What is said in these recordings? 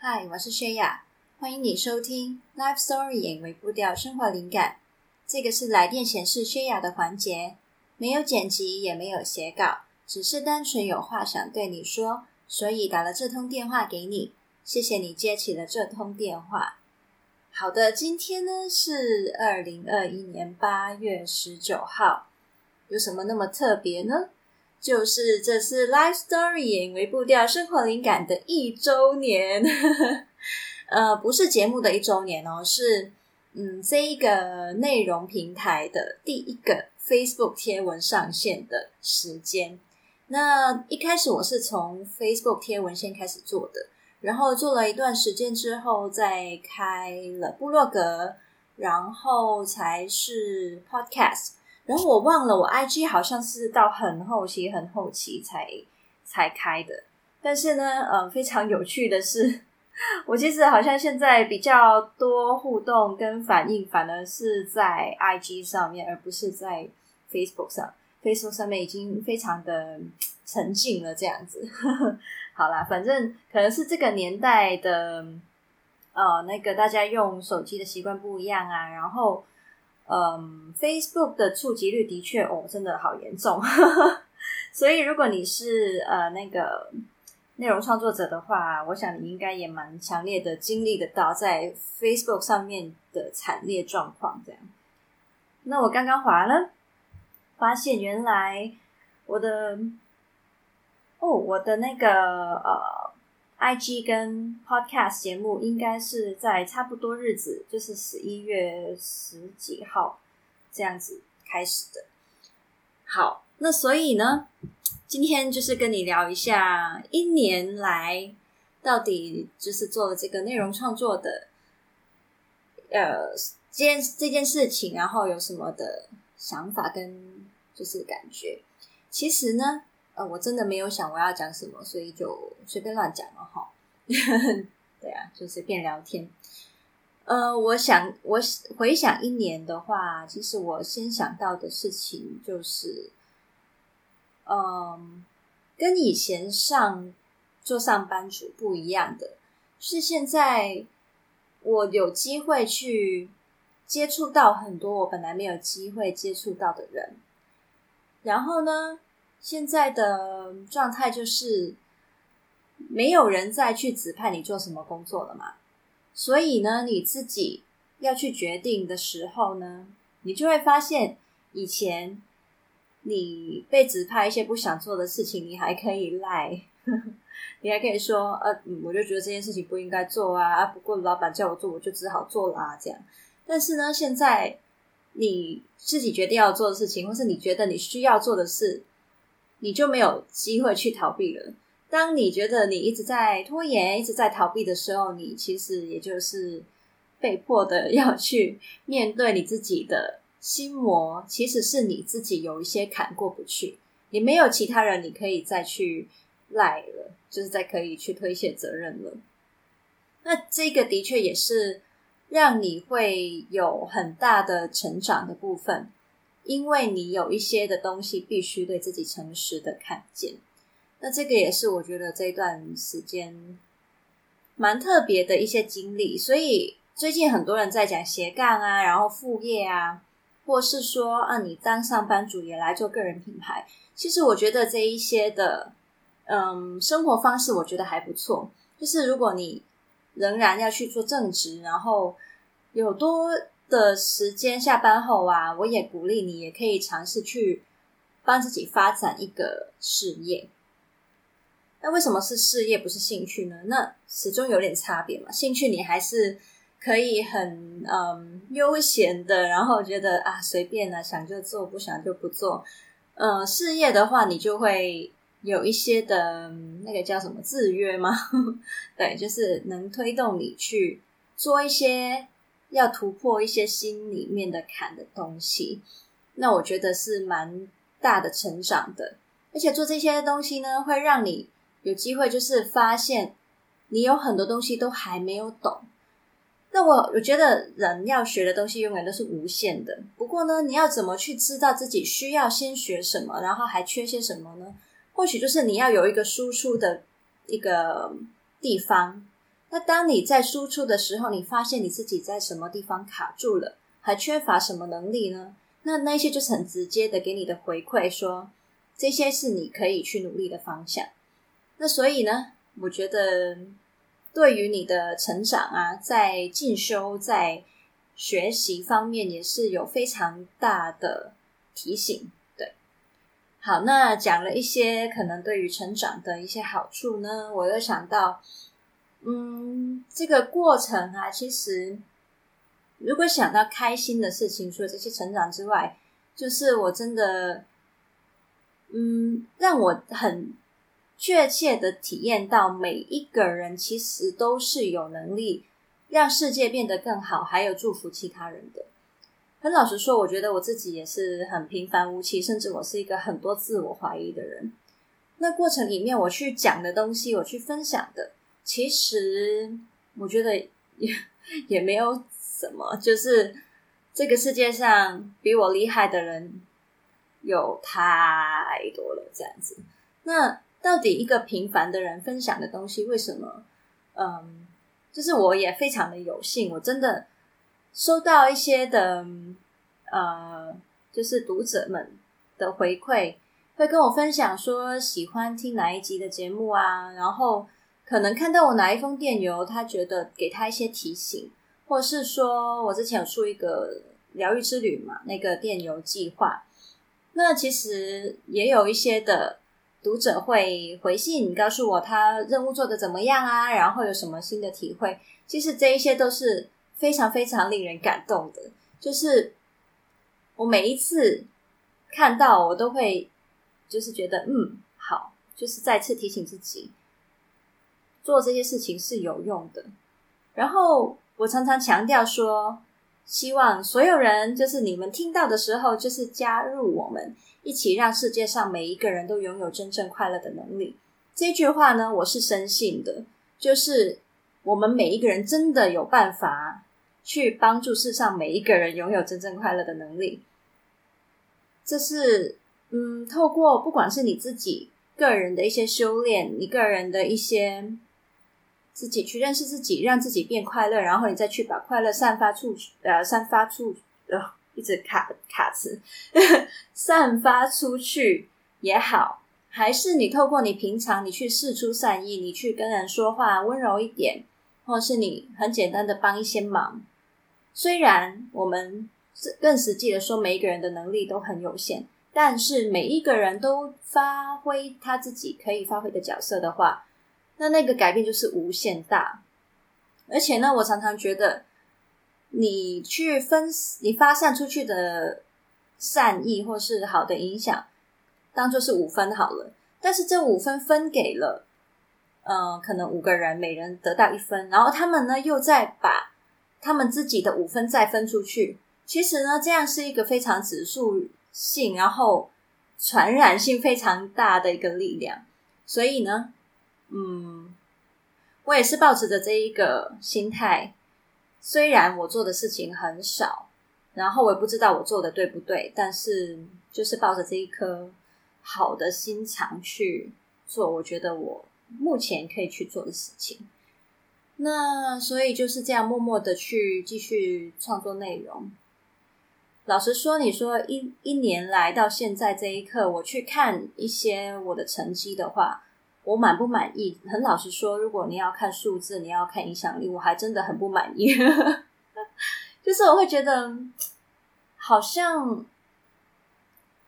嗨，我是薛雅，欢迎你收听 Life Story 演微步调生活灵感。这个是来电显示薛雅的环节，没有剪辑，也没有写稿，只是单纯有话想对你说，所以打了这通电话给你。谢谢你接起了这通电话。好的，今天呢是二零二一年八月十九号，有什么那么特别呢？就是这是 Life Story 为步调生活灵感的一周年，呃，不是节目的一周年哦，是嗯，这一个内容平台的第一个 Facebook 贴文上线的时间。那一开始我是从 Facebook 贴文先开始做的。然后做了一段时间之后，再开了部落格，然后才是 Podcast。然后我忘了，我 IG 好像是到很后期、很后期才才开的。但是呢，呃，非常有趣的是，我其实好像现在比较多互动跟反应，反而是在 IG 上面，而不是在 Facebook 上。Facebook 上面已经非常的沉静了，这样子。好啦，反正可能是这个年代的，呃，那个大家用手机的习惯不一样啊。然后，嗯，Facebook 的触及率的确哦，真的好严重。所以，如果你是呃那个内容创作者的话，我想你应该也蛮强烈的经历得到在 Facebook 上面的惨烈状况。这样，那我刚刚滑了，发现原来我的。哦，我的那个呃，IG 跟 Podcast 节目应该是在差不多日子，就是十一月十几号这样子开始的。好，那所以呢，今天就是跟你聊一下一年来到底就是做了这个内容创作的呃这件这件事情，然后有什么的想法跟就是感觉。其实呢。呃，我真的没有想我要讲什么，所以就随便乱讲了哈。对啊，就随便聊天。呃，我想我回想一年的话，其实我先想到的事情就是，嗯、跟以前上做上班族不一样的，是现在我有机会去接触到很多我本来没有机会接触到的人，然后呢，现在的状态就是没有人再去指派你做什么工作了嘛，所以呢，你自己要去决定的时候呢，你就会发现以前你被指派一些不想做的事情，你还可以赖，你还可以说，呃，我就觉得这件事情不应该做啊，不过老板叫我做，我就只好做啦，这样。但是呢，现在你自己决定要做的事情，或是你觉得你需要做的事。你就没有机会去逃避了。当你觉得你一直在拖延、一直在逃避的时候，你其实也就是被迫的 要去面对你自己的心魔。其实是你自己有一些坎过不去，你没有其他人你可以再去赖了，就是再可以去推卸责任了。那这个的确也是让你会有很大的成长的部分。因为你有一些的东西必须对自己诚实的看见，那这个也是我觉得这段时间蛮特别的一些经历。所以最近很多人在讲斜杠啊，然后副业啊，或是说啊，你当上班族也来做个人品牌。其实我觉得这一些的，嗯，生活方式我觉得还不错。就是如果你仍然要去做正职，然后有多。的时间下班后啊，我也鼓励你，也可以尝试去帮自己发展一个事业。那为什么是事业不是兴趣呢？那始终有点差别嘛。兴趣你还是可以很嗯悠闲的，然后觉得啊随便啊，想就做，不想就不做。嗯，事业的话，你就会有一些的那个叫什么制约吗？对，就是能推动你去做一些。要突破一些心里面的坎的东西，那我觉得是蛮大的成长的。而且做这些东西呢，会让你有机会，就是发现你有很多东西都还没有懂。那我我觉得人要学的东西永远都是无限的。不过呢，你要怎么去知道自己需要先学什么，然后还缺些什么呢？或许就是你要有一个输出的一个地方。那当你在输出的时候，你发现你自己在什么地方卡住了，还缺乏什么能力呢？那那些就是很直接的给你的回馈，说这些是你可以去努力的方向。那所以呢，我觉得对于你的成长啊，在进修、在学习方面，也是有非常大的提醒。对，好，那讲了一些可能对于成长的一些好处呢，我又想到。嗯，这个过程啊，其实如果想到开心的事情，除了这些成长之外，就是我真的，嗯，让我很确切的体验到，每一个人其实都是有能力让世界变得更好，还有祝福其他人的。很老实说，我觉得我自己也是很平凡无奇，甚至我是一个很多自我怀疑的人。那过程里面，我去讲的东西，我去分享的。其实我觉得也也没有什么，就是这个世界上比我厉害的人有太多了，这样子。那到底一个平凡的人分享的东西，为什么？嗯，就是我也非常的有幸，我真的收到一些的，呃，就是读者们的回馈，会跟我分享说喜欢听哪一集的节目啊，然后。可能看到我哪一封电邮，他觉得给他一些提醒，或是说我之前有出一个疗愈之旅嘛，那个电邮计划。那其实也有一些的读者会回信告诉我他任务做得怎么样啊，然后有什么新的体会。其实这一些都是非常非常令人感动的。就是我每一次看到，我都会就是觉得嗯好，就是再次提醒自己。做这些事情是有用的，然后我常常强调说，希望所有人就是你们听到的时候，就是加入我们一起，让世界上每一个人都拥有真正快乐的能力。这句话呢，我是深信的，就是我们每一个人真的有办法去帮助世上每一个人拥有真正快乐的能力。这是嗯，透过不管是你自己个人的一些修炼，你个人的一些。自己去认识自己，让自己变快乐，然后你再去把快乐散发出去，呃，散发出，呃，一直卡卡词，散发出去也好，还是你透过你平常你去试出善意，你去跟人说话温柔一点，或是你很简单的帮一些忙。虽然我们是更实际的说，每一个人的能力都很有限，但是每一个人都发挥他自己可以发挥的角色的话。那那个改变就是无限大，而且呢，我常常觉得，你去分，你发散出去的善意或是好的影响，当做是五分好了。但是这五分分给了，嗯、可能五个人，每人得到一分，然后他们呢又再把他们自己的五分再分出去。其实呢，这样是一个非常指数性，然后传染性非常大的一个力量。所以呢。嗯，我也是抱持着这一个心态，虽然我做的事情很少，然后我也不知道我做的对不对，但是就是抱着这一颗好的心肠去做，我觉得我目前可以去做的事情。那所以就是这样默默的去继续创作内容。老实说，你说一一年来到现在这一刻，我去看一些我的成绩的话。我满不满意？很老实说，如果你要看数字，你要看影响力，我还真的很不满意。就是我会觉得好像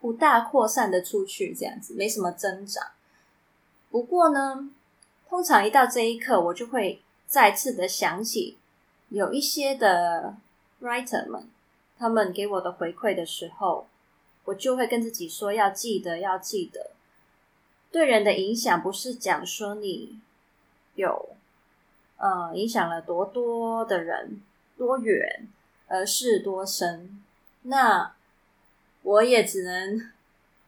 不大扩散的出去，这样子没什么增长。不过呢，通常一到这一刻，我就会再次的想起有一些的 writer 们，他们给我的回馈的时候，我就会跟自己说：要记得，要记得。对人的影响不是讲说你有呃影响了多多的人多远，而是多深。那我也只能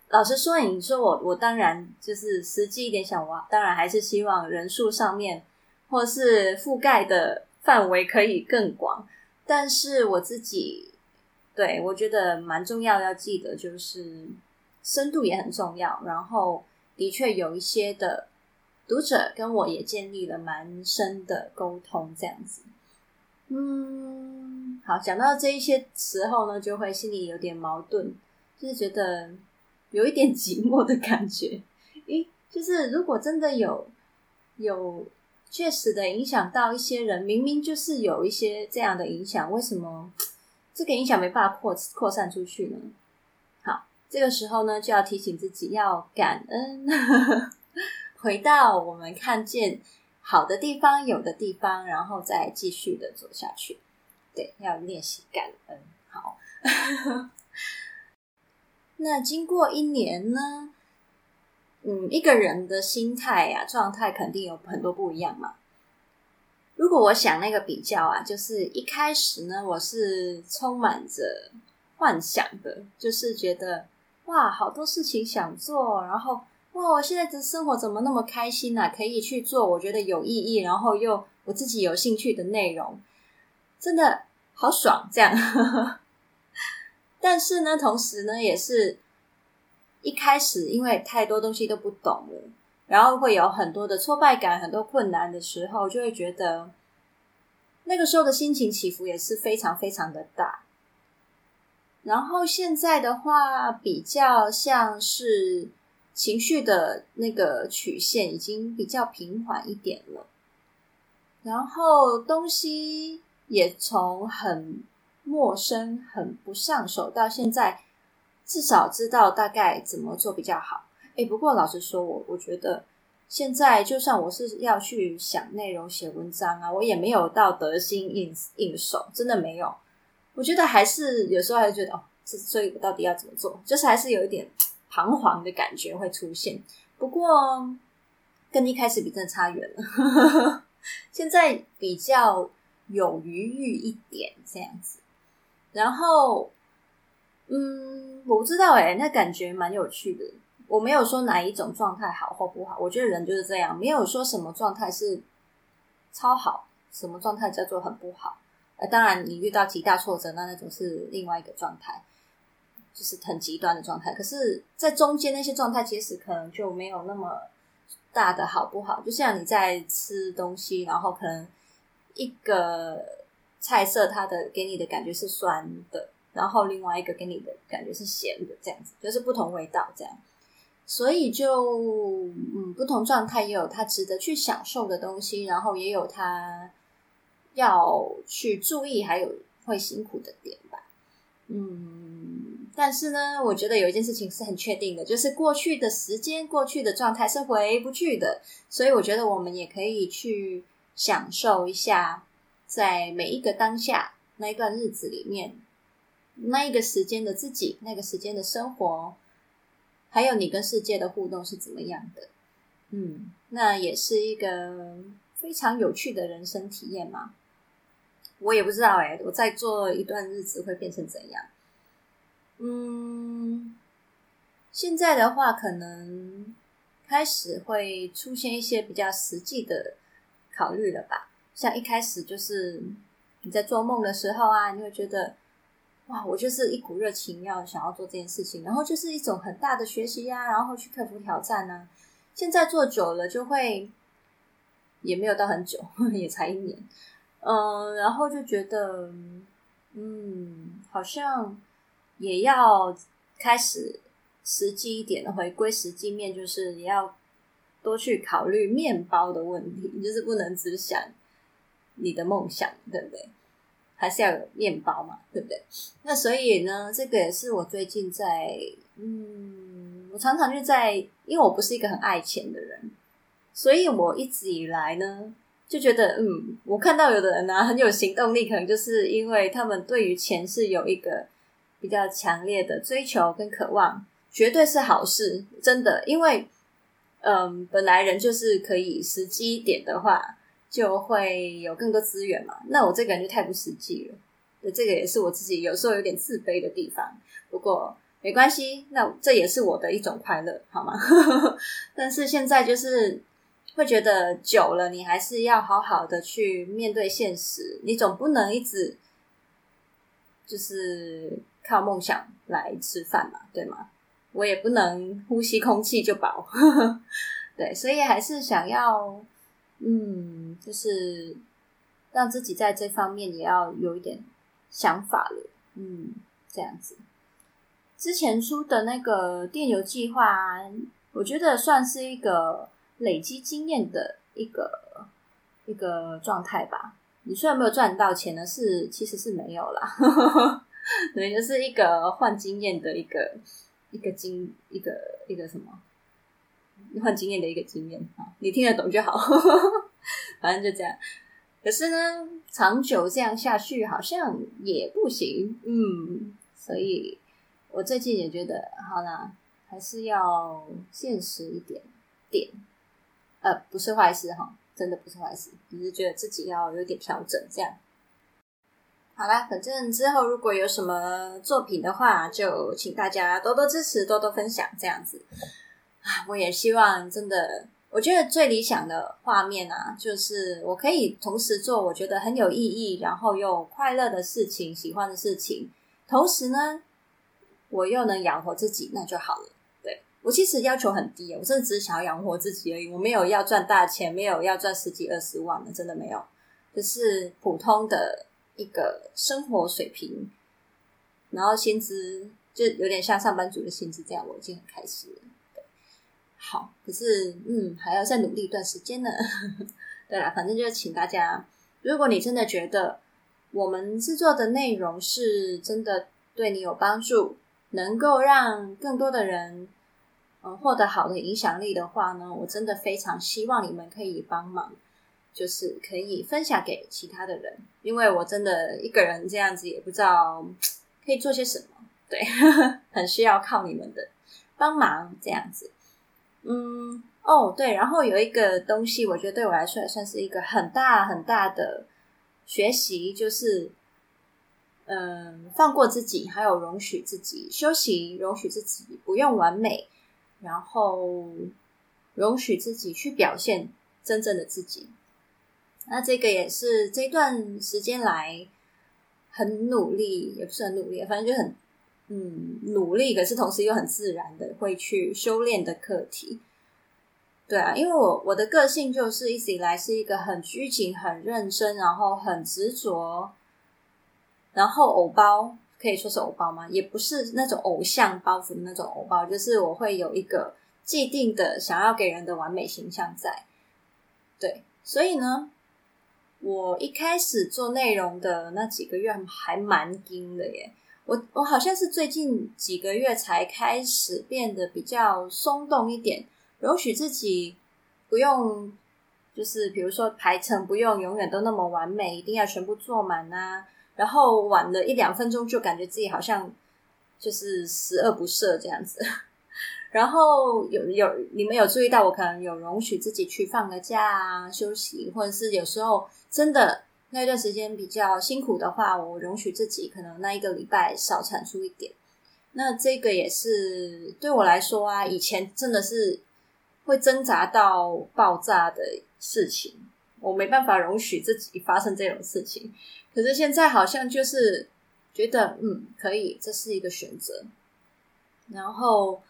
老实说，你说我我当然就是实际一点想，我当然还是希望人数上面或是覆盖的范围可以更广。但是我自己对我觉得蛮重要，要记得就是深度也很重要，然后。的确有一些的读者跟我也建立了蛮深的沟通，这样子。嗯，好，讲到这一些时候呢，就会心里有点矛盾，就是觉得有一点寂寞的感觉。诶，就是如果真的有有确实的影响到一些人，明明就是有一些这样的影响，为什么这个影响没办法扩扩散出去呢？这个时候呢，就要提醒自己要感恩。回到我们看见好的地方、有的地方，然后再继续的走下去。对，要练习感恩。好，那经过一年呢？嗯，一个人的心态啊、状态肯定有很多不一样嘛。如果我想那个比较啊，就是一开始呢，我是充满着幻想的，就是觉得哇，好多事情想做，然后。哇！我现在的生活怎么那么开心啊？可以去做我觉得有意义，然后又我自己有兴趣的内容，真的好爽！这样，但是呢，同时呢，也是一开始因为太多东西都不懂了，然后会有很多的挫败感、很多困难的时候，就会觉得那个时候的心情起伏也是非常非常的大。然后现在的话，比较像是。情绪的那个曲线已经比较平缓一点了，然后东西也从很陌生、很不上手，到现在至少知道大概怎么做比较好。诶，不过老实说，我我觉得现在就算我是要去想内容、写文章啊，我也没有到得心应应手，真的没有。我觉得还是有时候还是觉得哦，这所以我到底要怎么做，就是还是有一点。彷徨的感觉会出现，不过跟一开始比真的差远了。现在比较有余裕一点这样子，然后嗯，我不知道诶，那感觉蛮有趣的。我没有说哪一种状态好或不好，我觉得人就是这样，没有说什么状态是超好，什么状态叫做很不好。呃，当然你遇到极大挫折，那那种是另外一个状态。就是很极端的状态，可是，在中间那些状态，其实可能就没有那么大的好不好。就像你在吃东西，然后可能一个菜色，它的给你的感觉是酸的，然后另外一个给你的感觉是咸的，这样子就是不同味道这样。所以就嗯，不同状态也有它值得去享受的东西，然后也有它要去注意，还有会辛苦的点吧。嗯。但是呢，我觉得有一件事情是很确定的，就是过去的时间、过去的状态是回不去的。所以我觉得我们也可以去享受一下，在每一个当下那一段日子里面，那一个时间的自己，那个时间的生活，还有你跟世界的互动是怎么样的。嗯，那也是一个非常有趣的人生体验嘛。我也不知道哎，我再做一段日子会变成怎样。嗯，现在的话，可能开始会出现一些比较实际的考虑了吧。像一开始就是你在做梦的时候啊，你会觉得哇，我就是一股热情要想要做这件事情，然后就是一种很大的学习呀，然后去克服挑战呢。现在做久了，就会也没有到很久，也才一年，嗯，然后就觉得嗯，好像。也要开始实际一点的回归实际面，就是也要多去考虑面包的问题，就是不能只想你的梦想，对不对？还是要有面包嘛，对不对？那所以呢，这个也是我最近在，嗯，我常常就在，因为我不是一个很爱钱的人，所以我一直以来呢就觉得，嗯，我看到有的人呢、啊、很有行动力，可能就是因为他们对于钱是有一个。比较强烈的追求跟渴望，绝对是好事，真的。因为，嗯，本来人就是可以实际一点的话，就会有更多资源嘛。那我这个人就太不实际了，对，这个也是我自己有时候有点自卑的地方。不过没关系，那这也是我的一种快乐，好吗？但是现在就是会觉得久了，你还是要好好的去面对现实，你总不能一直就是。靠梦想来吃饭嘛，对吗？我也不能呼吸空气就饱，对，所以还是想要，嗯，就是让自己在这方面也要有一点想法了，嗯，这样子。之前出的那个电邮计划，我觉得算是一个累积经验的一个一个状态吧。你虽然没有赚到钱呢，是其实是没有啦，对，就是一个换经验的一个一个经一个一个什么换经验的一个经验啊，你听得懂就好，反正就这样。可是呢，长久这样下去好像也不行，嗯，所以我最近也觉得，好啦，还是要现实一点点，呃，不是坏事哈。真的不是坏事，只是觉得自己要有点调整，这样。好啦，反正之后如果有什么作品的话，就请大家多多支持，多多分享，这样子。啊，我也希望真的，我觉得最理想的画面啊，就是我可以同时做我觉得很有意义，然后又快乐的事情，喜欢的事情，同时呢，我又能养活自己，那就好了。我其实要求很低，我真的只是想要养活自己而已。我没有要赚大钱，没有要赚十几二十万的，真的没有。就是普通的一个生活水平，然后薪资就有点像上班族的薪资这样，我已经很开心了。好，可是嗯，还要再努力一段时间呢。对啦，反正就是请大家，如果你真的觉得我们制作的内容是真的对你有帮助，能够让更多的人。嗯，获得好的影响力的话呢，我真的非常希望你们可以帮忙，就是可以分享给其他的人，因为我真的一个人这样子也不知道可以做些什么，对，很需要靠你们的帮忙这样子。嗯，哦，对，然后有一个东西，我觉得对我来说也算是一个很大很大的学习，就是嗯，放过自己，还有容许自己休息，容许自己不用完美。然后容许自己去表现真正的自己，那这个也是这段时间来很努力，也不是很努力，反正就很嗯努力，可是同时又很自然的会去修炼的课题。对啊，因为我我的个性就是一直以来是一个很拘谨、很认真，然后很执着，然后偶包。可以说是偶包吗？也不是那种偶像包袱的那种偶包，就是我会有一个既定的想要给人的完美形象在。对，所以呢，我一开始做内容的那几个月还蛮硬的耶。我我好像是最近几个月才开始变得比较松动一点，容许自己不用，就是比如说排程不用永远都那么完美，一定要全部做满啊。然后晚了一两分钟，就感觉自己好像就是十恶不赦这样子。然后有有你们有注意到，我可能有容许自己去放个假啊，休息，或者是有时候真的那段时间比较辛苦的话，我容许自己可能那一个礼拜少产出一点。那这个也是对我来说啊，以前真的是会挣扎到爆炸的事情，我没办法容许自己发生这种事情。可是现在好像就是觉得，嗯，可以，这是一个选择。然后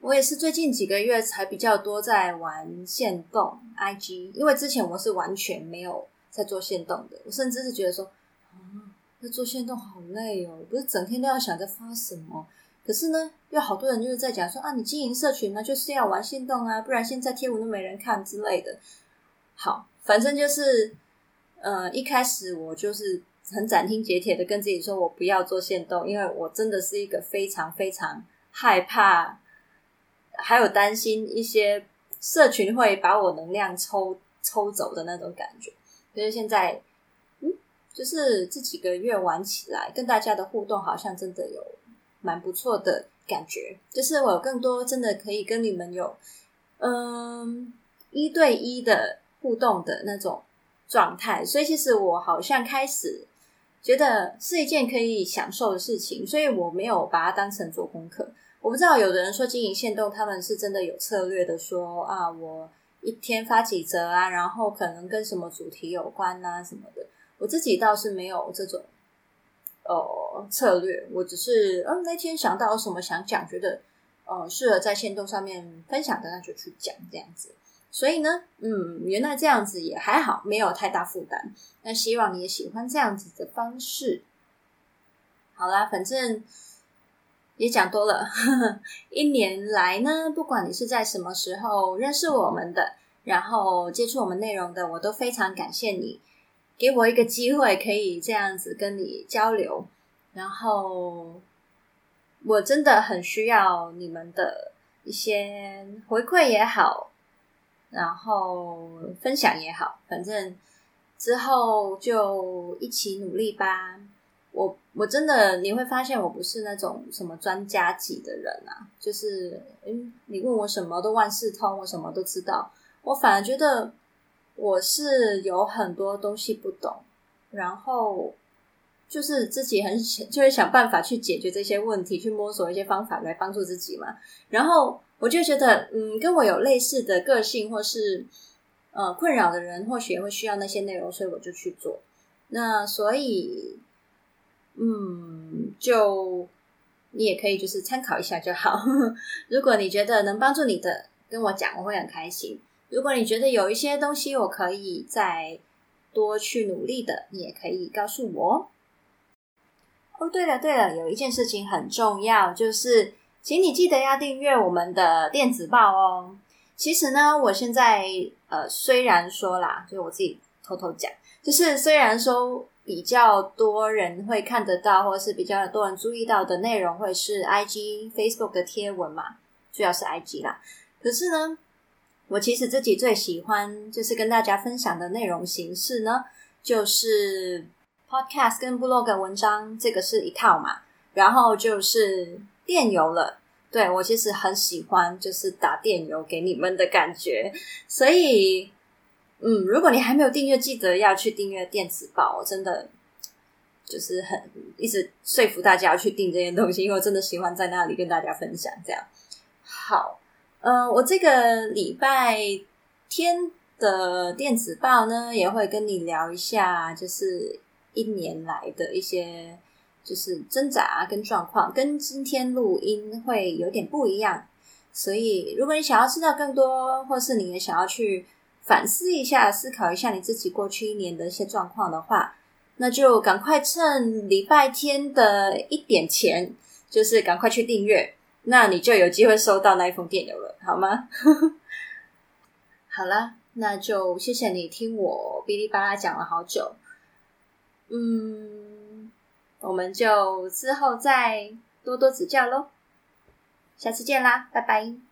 我也是最近几个月才比较多在玩线动 IG，因为之前我是完全没有在做线动的，我甚至是觉得说，啊，那做线动好累哦，不是整天都要想着发什么。可是呢，有好多人就是在讲说，啊，你经营社群呢，就是要玩线动啊，不然现在贴文都没人看之类的。好，反正就是。呃，一开始我就是很斩钉截铁的跟自己说，我不要做限动，因为我真的是一个非常非常害怕，还有担心一些社群会把我能量抽抽走的那种感觉。所以现在，嗯，就是这几个月玩起来，跟大家的互动好像真的有蛮不错的感觉，就是我有更多真的可以跟你们有嗯一对一的互动的那种。状态，所以其实我好像开始觉得是一件可以享受的事情，所以我没有把它当成做功课。我不知道有的人说经营限动，他们是真的有策略的说，啊，我一天发几则啊，然后可能跟什么主题有关啊什么的。我自己倒是没有这种呃策略，我只是嗯那天想到有什么想讲，觉得呃适合在限动上面分享的，那就去讲这样子。所以呢，嗯，原来这样子也还好，没有太大负担。那希望你也喜欢这样子的方式。好啦，反正也讲多了。一年来呢，不管你是在什么时候认识我们的，然后接触我们内容的，我都非常感谢你，给我一个机会可以这样子跟你交流。然后我真的很需要你们的一些回馈也好。然后分享也好，反正之后就一起努力吧。我我真的你会发现，我不是那种什么专家级的人啊，就是嗯，你问我什么都万事通，我什么都知道。我反而觉得我是有很多东西不懂，然后就是自己很就会想办法去解决这些问题，去摸索一些方法来帮助自己嘛。然后。我就觉得，嗯，跟我有类似的个性或是呃困扰的人，或许也会需要那些内容，所以我就去做。那所以，嗯，就你也可以就是参考一下就好。如果你觉得能帮助你的，跟我讲，我会很开心。如果你觉得有一些东西我可以再多去努力的，你也可以告诉我。哦，对了对了，有一件事情很重要，就是。请你记得要订阅我们的电子报哦。其实呢，我现在呃，虽然说啦，就我自己偷偷讲，就是虽然说比较多人会看得到，或是比较多人注意到的内容会是 IG、Facebook 的贴文嘛，主要是 IG 啦。可是呢，我其实自己最喜欢就是跟大家分享的内容形式呢，就是 Podcast 跟 Blog 文章，这个是一套嘛，然后就是。电邮了，对，我其实很喜欢，就是打电邮给你们的感觉。所以，嗯，如果你还没有订阅，记得要去订阅电子报。真的就是很一直说服大家要去订这些东西，因为我真的喜欢在那里跟大家分享。这样好，嗯、我这个礼拜天的电子报呢，也会跟你聊一下，就是一年来的一些。就是挣扎跟状况，跟今天录音会有点不一样。所以，如果你想要知道更多，或是你也想要去反思一下、思考一下你自己过去一年的一些状况的话，那就赶快趁礼拜天的一点前，就是赶快去订阅，那你就有机会收到那一封电邮了，好吗？好了，那就谢谢你听我哔哩吧啦讲了好久，嗯。我们就之后再多多指教喽，下次见啦，拜拜。